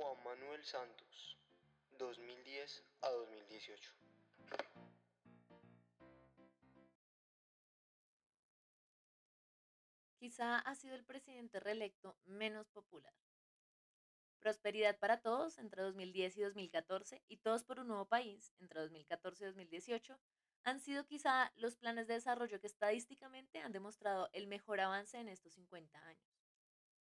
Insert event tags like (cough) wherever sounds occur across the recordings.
Juan Manuel Santos, 2010 a 2018. Quizá ha sido el presidente reelecto menos popular. Prosperidad para todos entre 2010 y 2014 y Todos por un nuevo país entre 2014 y 2018 han sido quizá los planes de desarrollo que estadísticamente han demostrado el mejor avance en estos 50 años.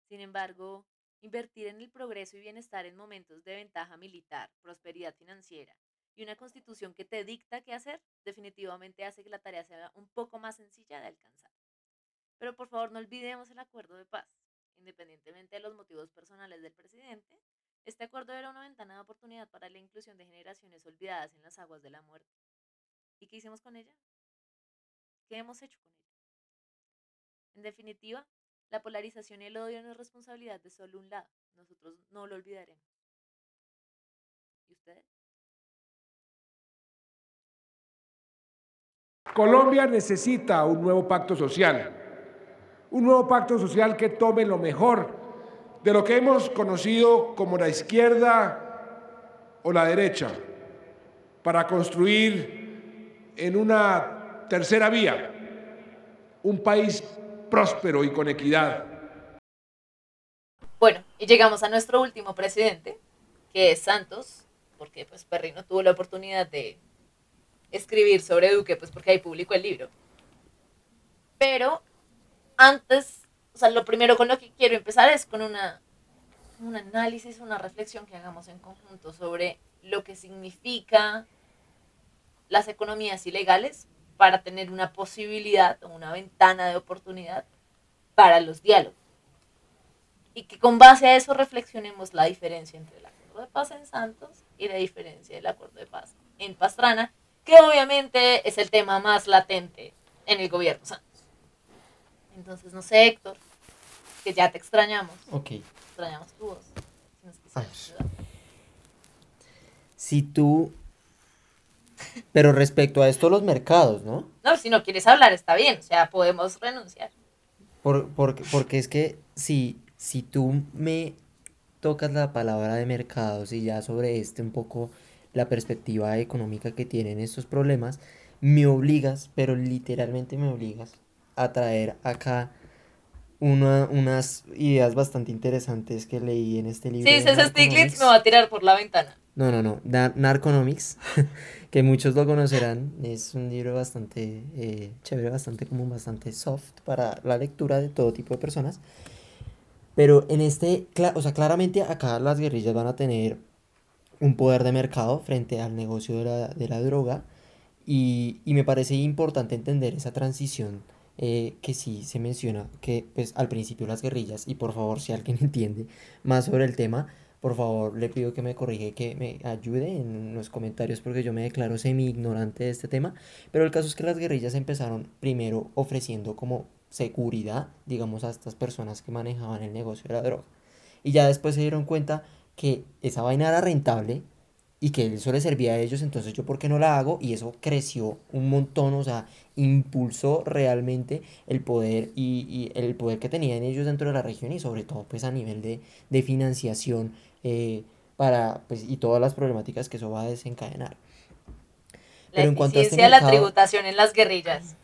Sin embargo, invertir en el progreso y bienestar en momentos de ventaja militar, prosperidad financiera y una constitución que te dicta qué hacer, definitivamente hace que la tarea sea un poco más sencilla de alcanzar. Pero por favor no olvidemos el acuerdo de paz. Independientemente de los motivos personales del presidente, este acuerdo era una ventana de oportunidad para la inclusión de generaciones olvidadas en las aguas de la muerte. ¿Y qué hicimos con ella? ¿Qué hemos hecho con ella? En definitiva, la polarización y el odio no es responsabilidad de solo un lado. Nosotros no lo olvidaremos. ¿Y ustedes? Colombia necesita un nuevo pacto social un nuevo pacto social que tome lo mejor de lo que hemos conocido como la izquierda o la derecha, para construir en una tercera vía un país próspero y con equidad. Bueno, y llegamos a nuestro último presidente, que es Santos, porque pues Perry no tuvo la oportunidad de escribir sobre Duque, pues porque ahí publicó el libro. Pero antes, o sea, lo primero con lo que quiero empezar es con una, un análisis, una reflexión que hagamos en conjunto sobre lo que significa las economías ilegales para tener una posibilidad o una ventana de oportunidad para los diálogos. Y que con base a eso reflexionemos la diferencia entre el acuerdo de paz en Santos y la diferencia del acuerdo de paz en Pastrana, que obviamente es el tema más latente en el gobierno Santos. Entonces, no sé, Héctor, que ya te extrañamos. Ok. Extrañamos tu voz. Si tú... Pero respecto a esto, los mercados, ¿no? No, si no quieres hablar, está bien. O sea, podemos renunciar. Por, porque es que si, si tú me tocas la palabra de mercados y ya sobre este un poco la perspectiva económica que tienen estos problemas, me obligas, pero literalmente me obligas a traer acá unas ideas bastante interesantes que leí en este libro. Sí, ese Stiglitz me va a tirar por la ventana. No, no, no. Narconomics, (laughs) que muchos lo conocerán, es un libro bastante eh, chévere, bastante común, bastante soft para la lectura de todo tipo de personas. Pero en este, o sea, claramente acá las guerrillas van a tener un poder de mercado frente al negocio de la, de la droga. Y, y me parece importante entender esa transición eh, que sí se menciona que pues al principio las guerrillas, y por favor si alguien (laughs) entiende más sobre el tema, por favor le pido que me corrige, que me ayude en los comentarios porque yo me declaro semi ignorante de este tema, pero el caso es que las guerrillas empezaron primero ofreciendo como seguridad, digamos, a estas personas que manejaban el negocio de la droga. Y ya después se dieron cuenta que esa vaina era rentable y que eso les servía a ellos, entonces yo por qué no la hago y eso creció un montón, o sea, impulsó realmente el poder y, el poder que tenían ellos dentro de la región y sobre todo pues a nivel de, financiación eh, para pues y todas las problemáticas que eso va a desencadenar. La Pero en cuanto a este la tributación en las guerrillas.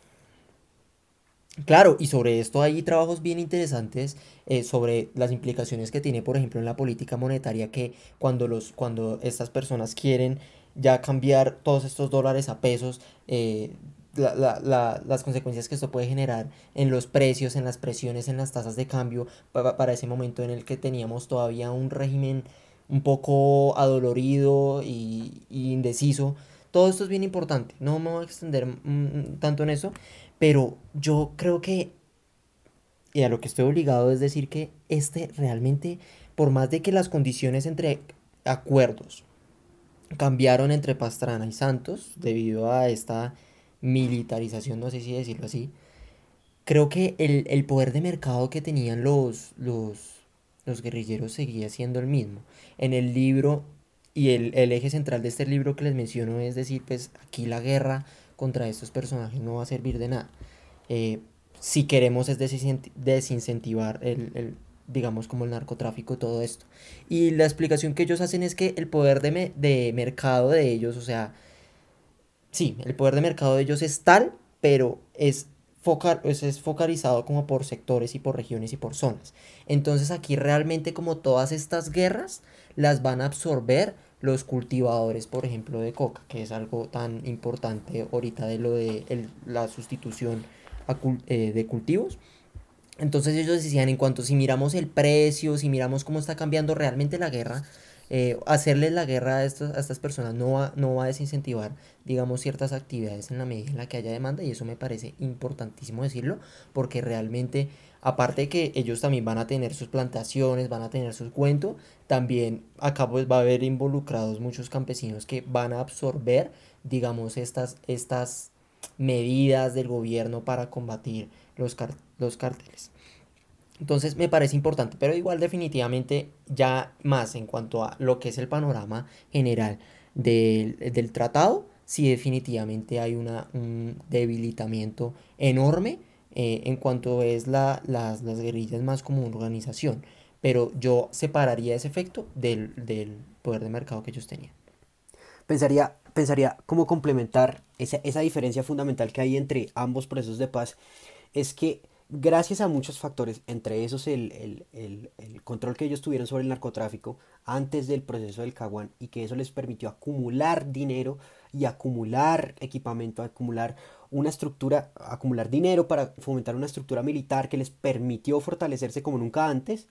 Claro, y sobre esto hay trabajos bien interesantes eh, sobre las implicaciones que tiene, por ejemplo, en la política monetaria, que cuando, los, cuando estas personas quieren ya cambiar todos estos dólares a pesos, eh, las consecuencias que esto puede generar en los precios, en las presiones, en las tasas de cambio, para, ese momento en el que teníamos todavía un régimen un poco adolorido y indeciso. Todo esto es bien importante, no me voy a extender mm, mm, tanto en eso, pero yo creo que, y a lo que estoy obligado es decir que este realmente, por más de que las condiciones entre acuerdos cambiaron entre Pastrana y Santos debido a esta militarización, no sé si decirlo así, creo que el, poder de mercado que tenían los, los, los guerrilleros seguía siendo el mismo. En el libro, y el, el, eje central de este libro que les menciono es decir, pues aquí la guerra contra estos personajes no va a servir de nada. Eh, si queremos es desincentivar el, digamos, como el narcotráfico, todo esto. Y la explicación que ellos hacen es que el poder de, de mercado de ellos, o sea, sí, el poder de mercado de ellos es tal, pero es, focal, es, focalizado como por sectores y por regiones y por zonas. Entonces aquí realmente como todas estas guerras las van a absorber los cultivadores, por ejemplo, de coca, que es algo tan importante ahorita de lo de la sustitución eh, de cultivos. Entonces ellos decían, en cuanto si miramos el precio, si miramos cómo está cambiando realmente la guerra, eh, hacerles la guerra a, estas, a estas personas no va, no va a desincentivar, digamos, ciertas actividades en la medida en la que haya demanda y eso me parece importantísimo decirlo porque realmente, aparte de que ellos también van a tener sus plantaciones, van a tener sus cuentos, también acá pues va a haber involucrados muchos campesinos que van a absorber, digamos, estas, estas medidas del gobierno para combatir los, los cárteles. Entonces me parece importante, pero igual definitivamente ya más en cuanto a lo que es el panorama general del, del tratado, sí definitivamente hay una, un debilitamiento enorme eh, en cuanto es la, las, las, guerrillas más como una organización, pero yo separaría ese efecto del, del poder de mercado que ellos tenían. Pensaría, pensaría cómo complementar esa, esa diferencia fundamental que hay entre ambos procesos de paz, es que gracias a muchos factores, entre esos el, control que ellos tuvieron sobre el narcotráfico antes del proceso del Caguán y que eso les permitió acumular dinero y acumular equipamiento, acumular una estructura, acumular dinero para fomentar una estructura militar que les permitió fortalecerse como nunca antes,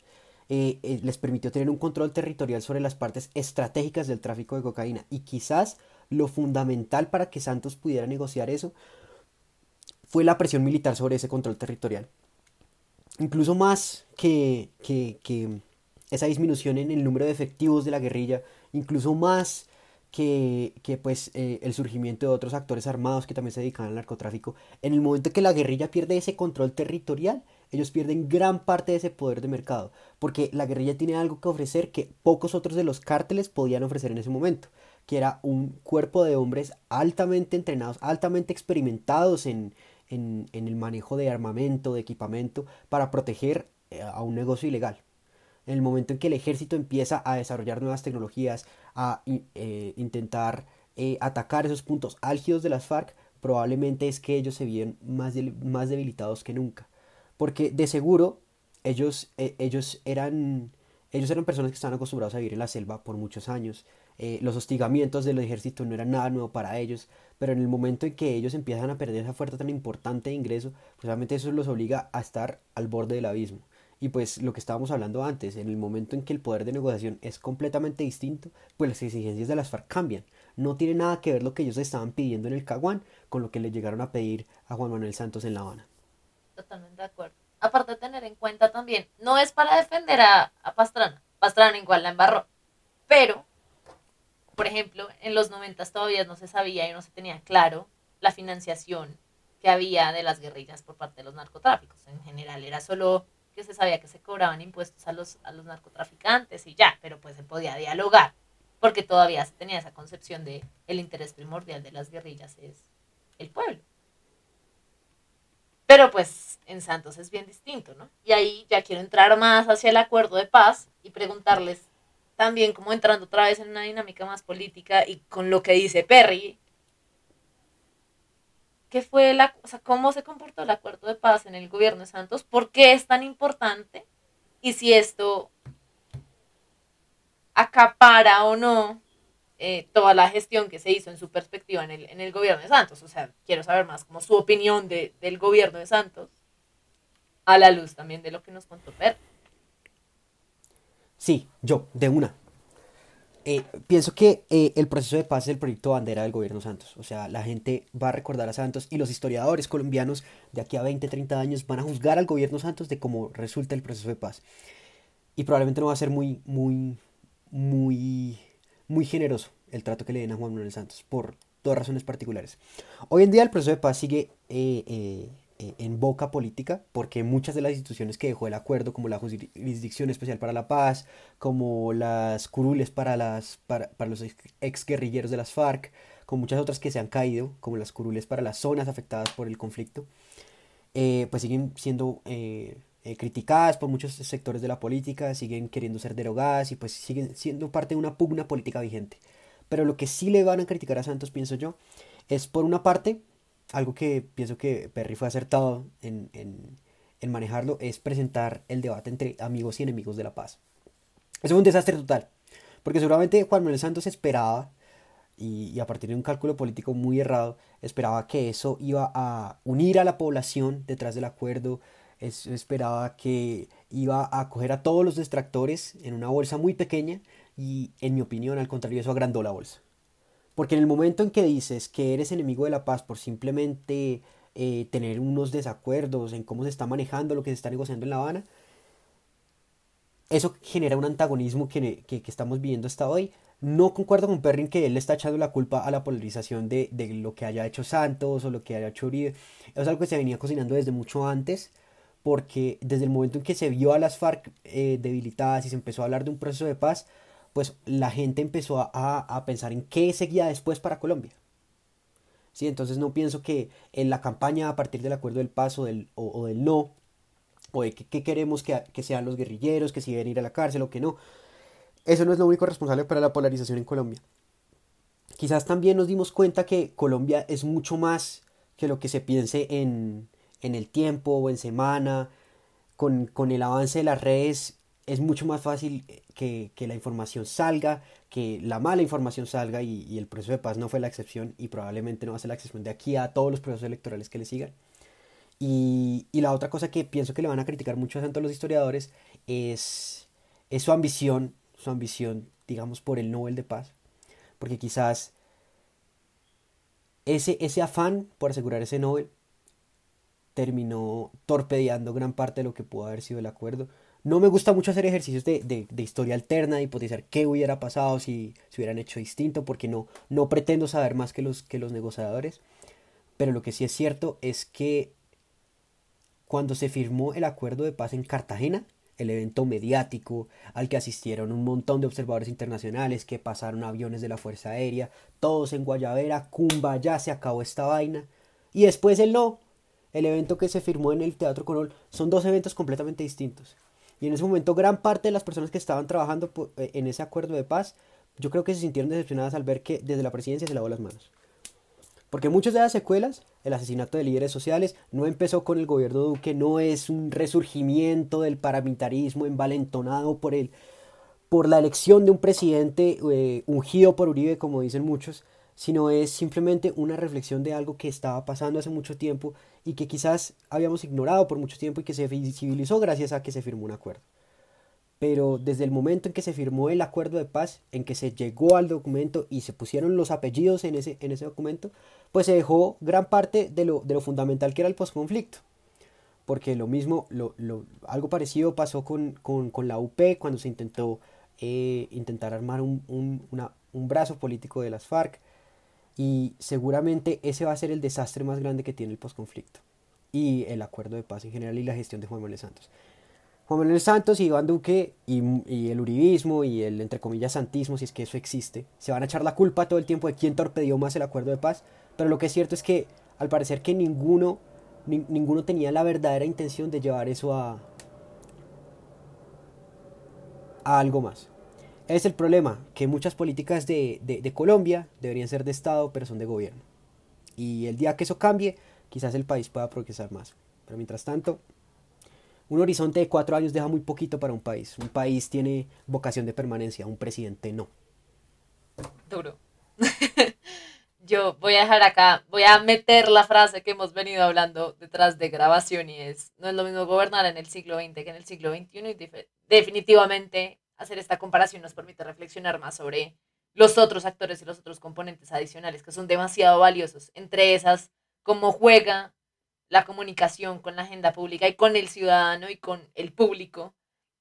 eh, eh, les permitió tener un control territorial sobre las partes estratégicas del tráfico de cocaína. Y quizás lo fundamental para que Santos pudiera negociar eso fue la presión militar sobre ese control territorial. Incluso más que, que, esa disminución en el número de efectivos de la guerrilla, incluso más que, que pues eh, el surgimiento de otros actores armados que también se dedican al narcotráfico, en el momento que la guerrilla pierde ese control territorial, ellos pierden gran parte de ese poder de mercado, porque la guerrilla tiene algo que ofrecer que pocos otros de los cárteles podían ofrecer en ese momento, que era un cuerpo de hombres altamente entrenados, altamente experimentados en, en, el manejo de armamento, de equipamiento, para proteger eh, a un negocio ilegal. En el momento en que el ejército empieza a desarrollar nuevas tecnologías, a eh, intentar eh, atacar esos puntos álgidos de las FARC, probablemente es que ellos se vieron más, más debilitados que nunca. Porque de seguro ellos, ellos, eran, ellos eran personas que estaban acostumbrados a vivir en la selva por muchos años. los hostigamientos del ejército no eran nada nuevo para ellos pero en el momento en que ellos empiezan a perder esa fuerza tan importante de ingreso, pues obviamente eso los obliga a estar al borde del abismo. Y pues lo que estábamos hablando antes, en el momento en que el poder de negociación es completamente distinto, pues las exigencias de las FARC cambian. No tiene nada que ver lo que ellos estaban pidiendo en el Caguán con lo que le llegaron a pedir a Juan Manuel Santos en La Habana. Totalmente de acuerdo. Aparte de tener en cuenta también, no es para defender a, a Pastrana, Pastrana igual la embarró, pero por ejemplo, en los 90 todavía no se sabía y no se tenía claro la financiación que había de las guerrillas por parte de los narcotráficos. En general era solo que se sabía que se cobraban impuestos a los, a los narcotraficantes y ya, pero pues se podía dialogar, porque todavía se tenía esa concepción de el interés primordial de las guerrillas es el pueblo. Pero pues en Santos es bien distinto, ¿no? Y ahí ya quiero entrar más hacia el acuerdo de paz y preguntarles también como entrando otra vez en una dinámica más política y con lo que dice Perry, ¿qué fue la, o sea, cómo se comportó el acuerdo de paz en el gobierno de Santos? ¿Por qué es tan importante? Y si esto acapara o no eh, toda la gestión que se hizo en su perspectiva en el, en el gobierno de Santos. O sea, quiero saber más como su opinión de, del gobierno de Santos a la luz también de lo que nos contó Perry. Sí, yo, de una. Eh, pienso que eh, el proceso de paz es el proyecto bandera del gobierno Santos. O sea, la gente va a recordar a Santos y los historiadores colombianos de aquí a 20, 30 años van a juzgar al gobierno Santos de cómo resulta el proceso de paz. Y probablemente no va a ser muy, muy, muy, muy generoso el trato que le den a Juan Manuel Santos por dos razones particulares. Hoy en día el proceso de paz sigue eh, en boca política, porque muchas de las instituciones que dejó el acuerdo, como la Jurisdicción Especial para la Paz, como las curules para, las, para, los ex guerrilleros de las FARC, como muchas otras que se han caído, como las curules para las zonas afectadas por el conflicto, eh, pues siguen siendo eh, eh, criticadas por muchos sectores de la política, siguen queriendo ser derogadas y pues siguen siendo parte de una pugna política vigente. Pero lo que sí le van a criticar a Santos, pienso yo, es por una parte, algo que pienso que Perry fue acertado en, en manejarlo, es presentar el debate entre amigos y enemigos de la paz. Eso es un desastre total, porque seguramente Juan Manuel Santos esperaba y, a partir de un cálculo político muy errado, esperaba que eso iba a unir a la población detrás del acuerdo, esperaba que iba a coger a todos los distractores en una bolsa muy pequeña y en mi opinión al contrario eso agrandó la bolsa. Porque en el momento en que dices que eres enemigo de la paz por simplemente eh, tener unos desacuerdos en cómo se está manejando lo que se está negociando en La Habana, eso genera un antagonismo que, que, estamos viviendo hasta hoy, no concuerdo con Perrin que él le está echando la culpa a la polarización de, lo que haya hecho Santos o lo que haya hecho Uribe. Es algo que se venía cocinando desde mucho antes, porque desde el momento en que se vio a las FARC eh, debilitadas y se empezó a hablar de un proceso de paz, pues la gente empezó a, pensar en qué seguía después para Colombia. ¿Sí? Entonces no pienso que en la campaña a partir del acuerdo del paz o del, o, del no, o de qué queremos que, que, sean los guerrilleros, que si deben ir a la cárcel o que no, eso no es lo único responsable para la polarización en Colombia. Quizás también nos dimos cuenta que Colombia es mucho más que lo que se piense en, en el tiempo o en semana. Con, con, el avance de las redes es mucho más fácil que, que, la información salga, que la mala información salga y, el proceso de paz no fue la excepción y probablemente no va a ser la excepción de aquí a todos los procesos electorales que le sigan. Y, y la otra cosa que pienso que le van a criticar mucho a todos los historiadores es, es su ambición su ambición, digamos, por el Nobel de Paz, porque quizás ese, ese afán por asegurar ese Nobel terminó torpedeando gran parte de lo que pudo haber sido el acuerdo. No me gusta mucho hacer ejercicios de, de, historia alterna, de hipotizar qué hubiera pasado si se hubieran hecho distinto, porque no, no pretendo saber más que los, que los negociadores. Pero lo que sí es cierto es que cuando se firmó el acuerdo de paz en Cartagena, el evento mediático al que asistieron un montón de observadores internacionales que pasaron aviones de la Fuerza Aérea, todos en Guayavera, Cumba, ya se acabó esta vaina. Y después el no, el evento que se firmó en el Teatro Corol, son dos eventos completamente distintos. Y en ese momento gran parte de las personas que estaban trabajando eh, en ese acuerdo de paz, yo creo que se sintieron decepcionadas al ver que desde la presidencia se lavó las manos. Porque muchas de las secuelas, el asesinato de líderes sociales, no empezó con el gobierno Duque, no es un resurgimiento del paramilitarismo envalentonado por, el, por la elección de un presidente eh, ungido por Uribe, como dicen muchos, sino es simplemente una reflexión de algo que estaba pasando hace mucho tiempo y que quizás habíamos ignorado por mucho tiempo y que se visibilizó gracias a que se firmó un acuerdo pero desde el momento en que se firmó el acuerdo de paz, en que se llegó al documento y se pusieron los apellidos en ese, en ese documento, pues se dejó gran parte de lo, de lo fundamental que era el posconflicto. Porque lo mismo, lo, lo, algo parecido pasó con, con, con, la UP cuando se intentó eh, intentar armar un, un, un brazo político de las FARC. Y seguramente ese va a ser el desastre más grande que tiene el posconflicto. Y el acuerdo de paz en general y la gestión de Juan Manuel Santos. Juan Manuel Santos y Iván Duque y, el uribismo y el, entre comillas, santismo, si es que eso existe, se van a echar la culpa todo el tiempo de quién torpedió más el acuerdo de paz, pero lo que es cierto es que al parecer que ninguno, ninguno tenía la verdadera intención de llevar eso a, a algo más. Es el problema, que muchas políticas de, de Colombia deberían ser de Estado, pero son de gobierno. Y el día que eso cambie, quizás el país pueda progresar más. Pero mientras tanto, un horizonte de cuatro años deja muy poquito para un país. Un país tiene vocación de permanencia, un presidente no. Duro. (laughs) Yo voy a dejar acá, voy a meter la frase que hemos venido hablando detrás de grabación y es, no es lo mismo gobernar en el siglo XX que en el siglo XXI y definitivamente hacer esta comparación nos permite reflexionar más sobre los otros actores y los otros componentes adicionales que son demasiado valiosos. Entre esas, cómo juega la comunicación con la agenda pública y con el ciudadano y con el público,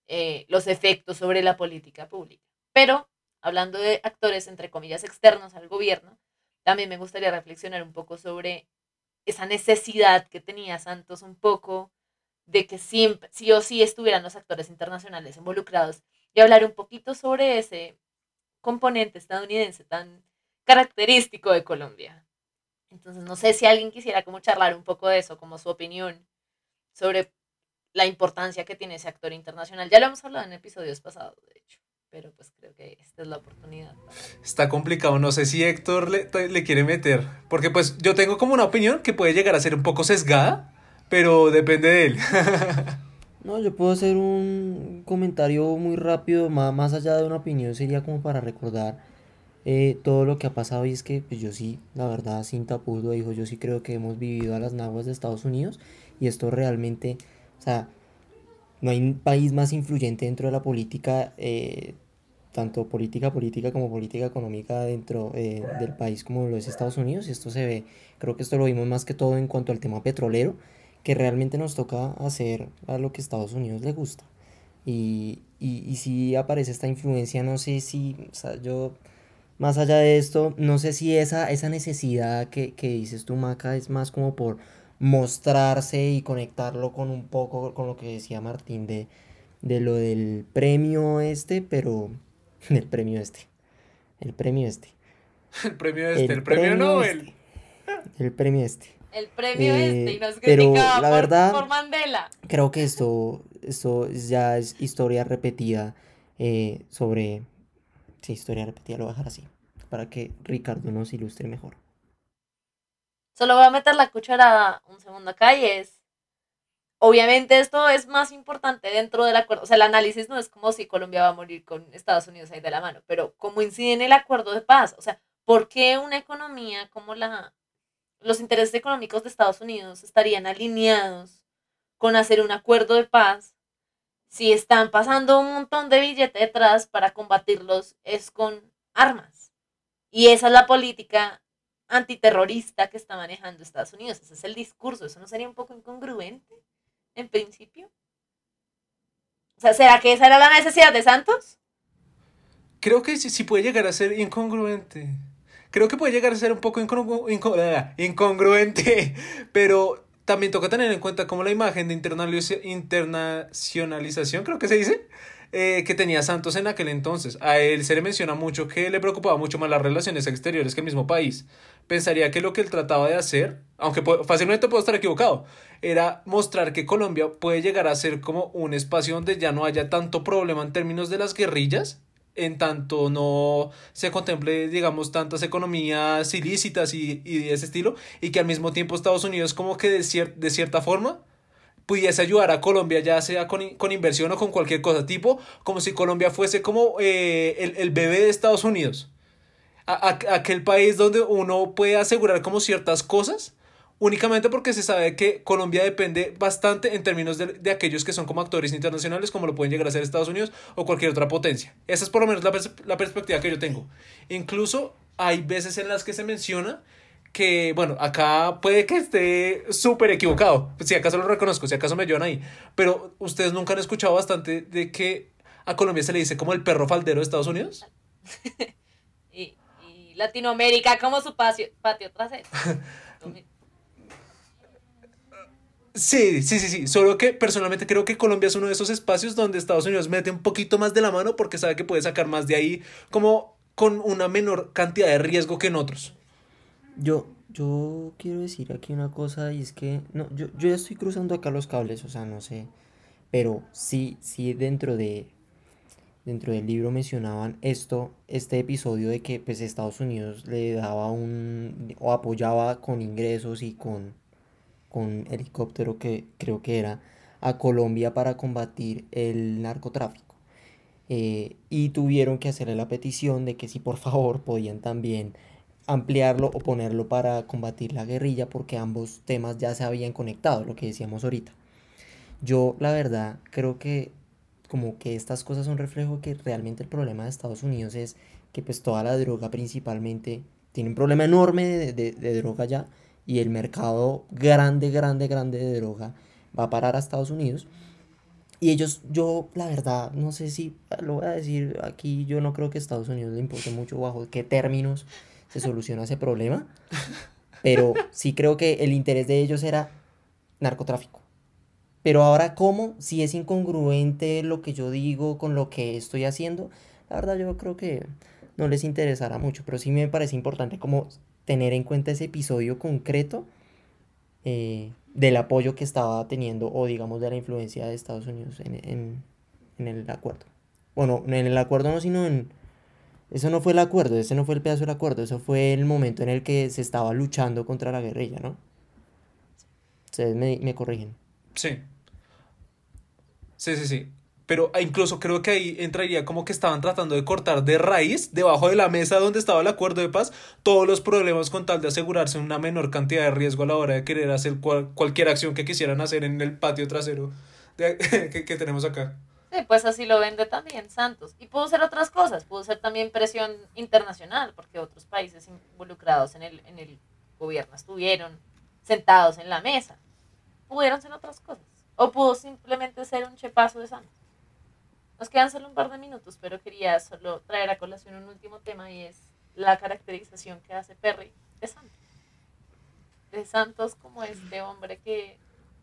eh, los efectos sobre la política pública. Pero, hablando de actores, entre comillas, externos al gobierno, también me gustaría reflexionar un poco sobre esa necesidad que tenía Santos un poco de que siempre, sí o sí estuvieran los actores internacionales involucrados y hablar un poquito sobre ese componente estadounidense tan característico de Colombia. Entonces, no sé si alguien quisiera como charlar un poco de eso, como su opinión sobre la importancia que tiene ese actor internacional. Ya lo hemos hablado en episodios pasados, de hecho, pero pues creo que esta es la oportunidad. Está complicado, no sé si Héctor le, le quiere meter, porque pues yo tengo como una opinión que puede llegar a ser un poco sesgada, pero depende de él. (laughs) No, yo puedo hacer un comentario muy rápido, más, más allá de una opinión, sería como para recordar eh, todo lo que ha pasado. Y es que pues yo sí, la verdad, sin tapujos lo dijo, yo sí creo que hemos vivido a las naguas de Estados Unidos. Y esto realmente, o sea, no hay un país más influyente dentro de la política, eh, tanto política política como política económica dentro eh, del país como lo es Estados Unidos. Y esto se ve, creo que esto lo vimos más que todo en cuanto al tema petrolero que realmente nos toca hacer a lo que Estados Unidos le gusta. Y, y, si aparece esta influencia, no sé si, o sea, yo, más allá de esto, no sé si esa, esa necesidad que, que dices tú, Maca, es más como por mostrarse y conectarlo con un poco con lo que decía Martín de, de lo del premio este, pero (laughs) el premio este, el premio este. (laughs) El premio este, el, premio, Nobel. Este, el premio este. El premio este y Eh, nos pero la por, verdad- por Mandela. Creo que esto, esto ya es historia repetida eh, sobre... Sí, historia repetida, lo voy a dejar así, para que Ricardo nos ilustre mejor. Solo voy a meter la cucharada un segundo acá y es. Obviamente esto es más importante dentro del acuerdo. O sea, el análisis no es como si Colombia va a morir con Estados Unidos ahí de la mano, pero cómo incide en el acuerdo de paz. O sea, ¿por qué una economía como la. Los intereses económicos de Estados Unidos estarían alineados con hacer un acuerdo de paz si están pasando un montón de billete detrás para combatirlos es con armas? Y esa es la política antiterrorista que está manejando Estados Unidos. Ese es el discurso. ¿Eso no sería un poco incongruente en principio? O sea, ¿será que esa era la necesidad de Santos? Creo que sí, sí puede llegar a ser incongruente. Creo que puede llegar a ser un poco ah, incongruente, (laughs) pero también toca tener en cuenta como la imagen de internacionalización, creo que se dice, eh, que tenía Santos en aquel entonces. A él se le menciona mucho que le preocupaba mucho más las relaciones exteriores que el mismo país. Pensaría que lo que él trataba de hacer, aunque fácilmente puedo estar equivocado, era mostrar que Colombia puede llegar a ser como un espacio donde ya no haya tanto problema en términos de las guerrillas, en tanto no se contemple, digamos, tantas economías ilícitas y, y de ese estilo, y que al mismo tiempo Estados Unidos como que de, de cierta forma pudiese ayudar a Colombia, ya sea con, con inversión o con cualquier cosa, tipo como si Colombia fuese como eh, el, el bebé de Estados Unidos. A- a- aquel país donde uno puede asegurar como ciertas cosas únicamente porque se sabe que Colombia depende bastante en términos de, de aquellos que son como actores internacionales, como lo pueden llegar a ser Estados Unidos o cualquier otra potencia. Esa es por lo menos la, pers- la perspectiva que yo tengo. Incluso hay veces en las que se menciona que, bueno, acá puede que esté súper equivocado, si acaso lo reconozco, si acaso me ayudan ahí, pero ustedes nunca han escuchado bastante de que a Colombia se le dice como el perro faldero de Estados Unidos. (laughs) Y, y Latinoamérica como su patio, patio trasero. (laughs) Sí, sí, sí, sí. Solo que personalmente creo que Colombia es uno de esos espacios donde Estados Unidos mete un poquito más de la mano porque sabe que puede sacar más de ahí como con una menor cantidad de riesgo que en otros. Yo, yo quiero decir aquí una cosa y es que, no, yo, yo ya estoy cruzando acá los cables, o sea, no sé, pero sí, sí dentro de, dentro del libro mencionaban esto, este episodio de que pues Estados Unidos le daba un, o apoyaba con ingresos y con, con helicóptero que creo que era, a Colombia para combatir el narcotráfico. Eh, y tuvieron que hacerle la petición de que si por favor podían también ampliarlo o ponerlo para combatir la guerrilla porque ambos temas ya se habían conectado, lo que decíamos ahorita. Yo la verdad creo que como que estas cosas son reflejo que realmente el problema de Estados Unidos es que pues toda la droga principalmente tiene un problema enorme de droga ya y el mercado grande, grande, grande de droga va a parar a Estados Unidos. Y ellos, yo la verdad, no sé si, lo voy a decir aquí, yo no creo que Estados Unidos le importe mucho bajo qué términos se soluciona ese problema, pero sí creo que el interés de ellos era narcotráfico. Pero ahora, ¿cómo? Si es incongruente lo que yo digo con lo que estoy haciendo, la verdad yo creo que no les interesará mucho, pero sí me parece importante como tener en cuenta ese episodio concreto eh, del apoyo que estaba teniendo o digamos de la influencia de Estados Unidos en, en, el acuerdo. Bueno, en el acuerdo no, sino en... Eso no fue el acuerdo, ese no fue el pedazo del acuerdo, eso fue el momento en el que se estaba luchando contra la guerrilla, ¿no? Ustedes me, me corrigen. Sí. Sí, sí, sí. Pero ah, incluso creo que ahí entraría como que estaban tratando de cortar de raíz, debajo de la mesa donde estaba el acuerdo de paz, todos los problemas con tal de asegurarse una menor cantidad de riesgo a la hora de querer hacer cual- cualquier acción que quisieran hacer en el patio trasero de- (laughs) que, que tenemos acá. Sí, pues así lo vende también Santos. Y pudo ser otras cosas, pudo ser también presión internacional, porque otros países involucrados en el, en el gobierno estuvieron sentados en la mesa. Pudieron ser otras cosas. O pudo simplemente ser un chepazo de Santos. Nos quedan solo un par de minutos, pero quería solo traer a colación un último tema y es la caracterización que hace Perry de Santos. De Santos como este hombre que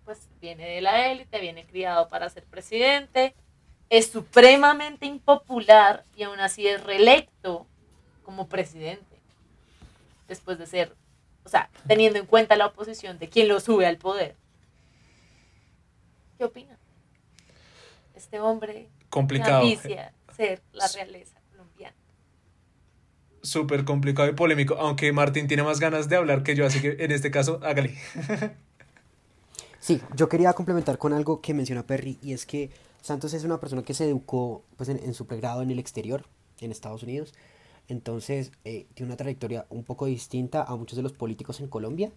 pues viene de la élite, viene criado para ser presidente, es supremamente impopular y aún así es reelecto como presidente. Después de ser, o sea, teniendo en cuenta la oposición de quien lo sube al poder. ¿Qué opina? Este hombre Complicado. ser la realeza colombiana. Súper complicado y polémico, aunque Martín tiene más ganas de hablar que yo, así que en este caso, hágale. Sí, yo quería complementar con algo que menciona Perry y es que Santos es una persona que se educó pues, en, en su pregrado en el exterior, en Estados Unidos. Entonces, eh, tiene una trayectoria un poco distinta a muchos de los políticos en Colombia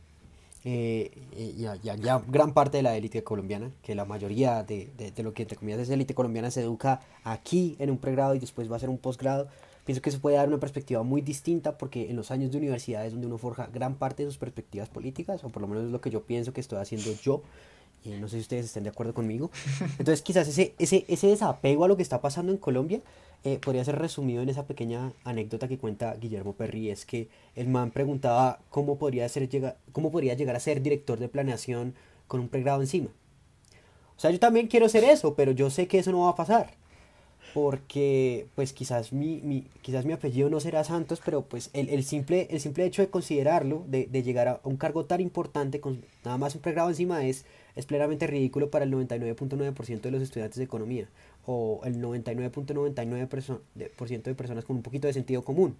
eh, y y gran parte de la élite colombiana, que la mayoría de, de, de lo que entre comillas es élite colombiana se educa aquí en un pregrado y después va a hacer un posgrado. Pienso que se puede dar una perspectiva muy distinta porque en los años de universidad es donde uno forja gran parte de sus perspectivas políticas, o por lo menos es lo que yo pienso que estoy haciendo yo. Y no sé si ustedes estén de acuerdo conmigo. (laughs) Entonces quizás ese, ese, ese desapego a lo que está pasando en Colombia eh, podría ser resumido en esa pequeña anécdota que cuenta Guillermo Perry. Es que el man preguntaba cómo podría, ser, llega, cómo podría llegar a ser director de planeación con un pregrado encima. O sea, yo también quiero ser eso, pero yo sé que eso no va a pasar porque pues quizás mi, mi, quizás mi apellido no será Santos, pero pues el, el, simple, el simple hecho de considerarlo, de, de llegar a un cargo tan importante con nada más un pregrado encima es, es plenamente ridículo para el 99.9% de los estudiantes de economía o el 99.99% de, por ciento de personas con un poquito de sentido común.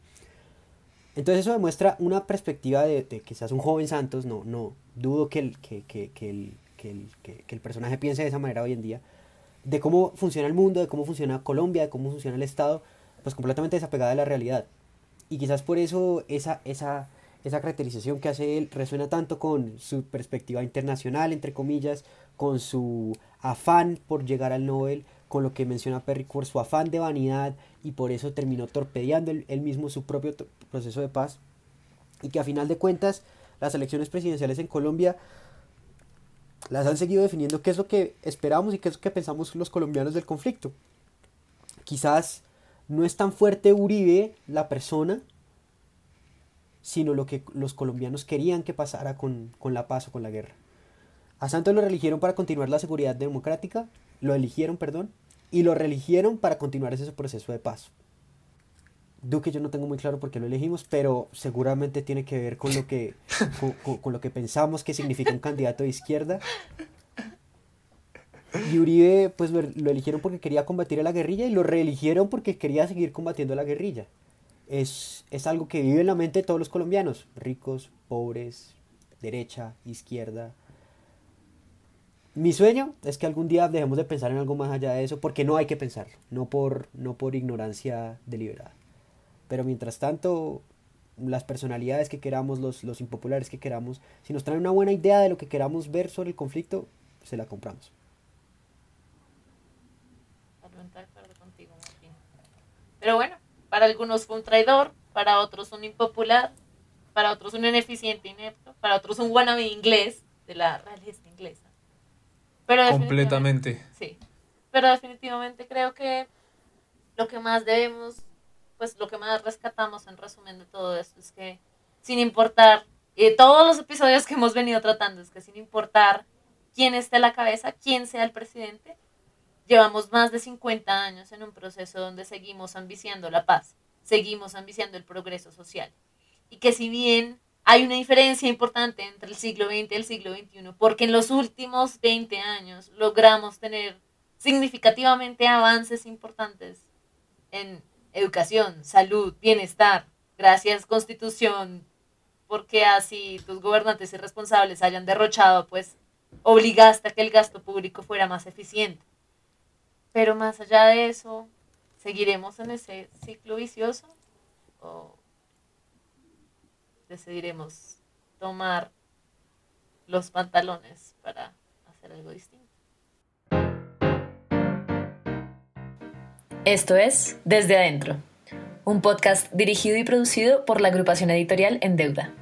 Entonces eso demuestra una perspectiva de, de quizás un joven Santos, no, no dudo que el, que, que, que, el, que, el, que el personaje piense de esa manera hoy en día, de cómo funciona el mundo, de cómo funciona Colombia, de cómo funciona el Estado, pues completamente desapegada de la realidad. Y quizás por eso esa, esa, esa caracterización que hace él resuena tanto con su perspectiva internacional, entre comillas, con su afán por llegar al Nobel, con lo que menciona Perry, por su afán de vanidad, y por eso terminó torpedeando él, mismo su propio proceso de paz. Y que a final de cuentas, las elecciones presidenciales en Colombia las han seguido definiendo qué es lo que esperamos y qué es lo que pensamos los colombianos del conflicto. Quizás no es tan fuerte Uribe, la persona, sino lo que los colombianos querían que pasara con, con la paz o con la guerra. A Santos lo religieron para continuar la seguridad democrática, lo eligieron, perdón, y lo religieron para continuar ese proceso de paz. Duque yo no tengo muy claro por qué lo elegimos, pero seguramente tiene que ver con lo que, (laughs) con, con, con, lo que pensamos que significa un candidato de izquierda. Y Uribe, pues lo, lo, eligieron porque quería combatir a la guerrilla y lo reeligieron porque quería seguir combatiendo a la guerrilla. Es, es algo que vive en la mente de todos los colombianos, ricos, pobres, derecha, izquierda. Mi sueño es que algún día dejemos de pensar en algo más allá de eso, porque no hay que pensarlo, no por, no por ignorancia deliberada. Pero mientras tanto, las personalidades que queramos, los, los impopulares que queramos, si nos traen una buena idea de lo que queramos ver sobre el conflicto, se la compramos. Pero bueno, para algunos fue un traidor, para otros un impopular, para otros un ineficiente inepto, para otros un wannabe inglés de la realeza inglesa. Pero Completamente. Sí. Pero definitivamente creo que lo que más debemos pues lo que más rescatamos en resumen de todo esto es que sin importar, eh, todos los episodios que hemos venido tratando, es que sin importar quién esté a la cabeza, quién sea el presidente, llevamos más de 50 años en un proceso donde seguimos ambiciando la paz, seguimos ambiciando el progreso social. Y que si bien hay una diferencia importante entre el siglo XX y el siglo XXI, porque en los últimos 20 años logramos tener significativamente avances importantes en educación, salud, bienestar, gracias Constitución, porque así tus gobernantes irresponsables hayan derrochado, pues obligaste a que el gasto público fuera más eficiente. Pero más allá de eso, ¿seguiremos en ese ciclo vicioso? ¿O decidiremos tomar los pantalones para hacer algo distinto? Esto es Desde Adentro, un podcast dirigido y producido por la agrupación editorial En Deuda.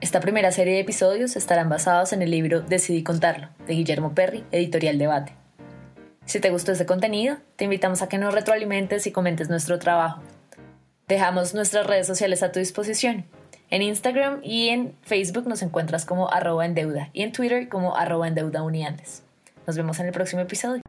Esta primera serie de episodios estarán basados en el libro Decidí contarlo, de Guillermo Perry, editorial Debate. Si te gustó este contenido, te invitamos a que nos retroalimentes y comentes nuestro trabajo. Dejamos nuestras redes sociales a tu disposición. En Instagram y en Facebook nos encuentras como arroba en deuda y en Twitter como arroba en deuda. Nos vemos en el próximo episodio.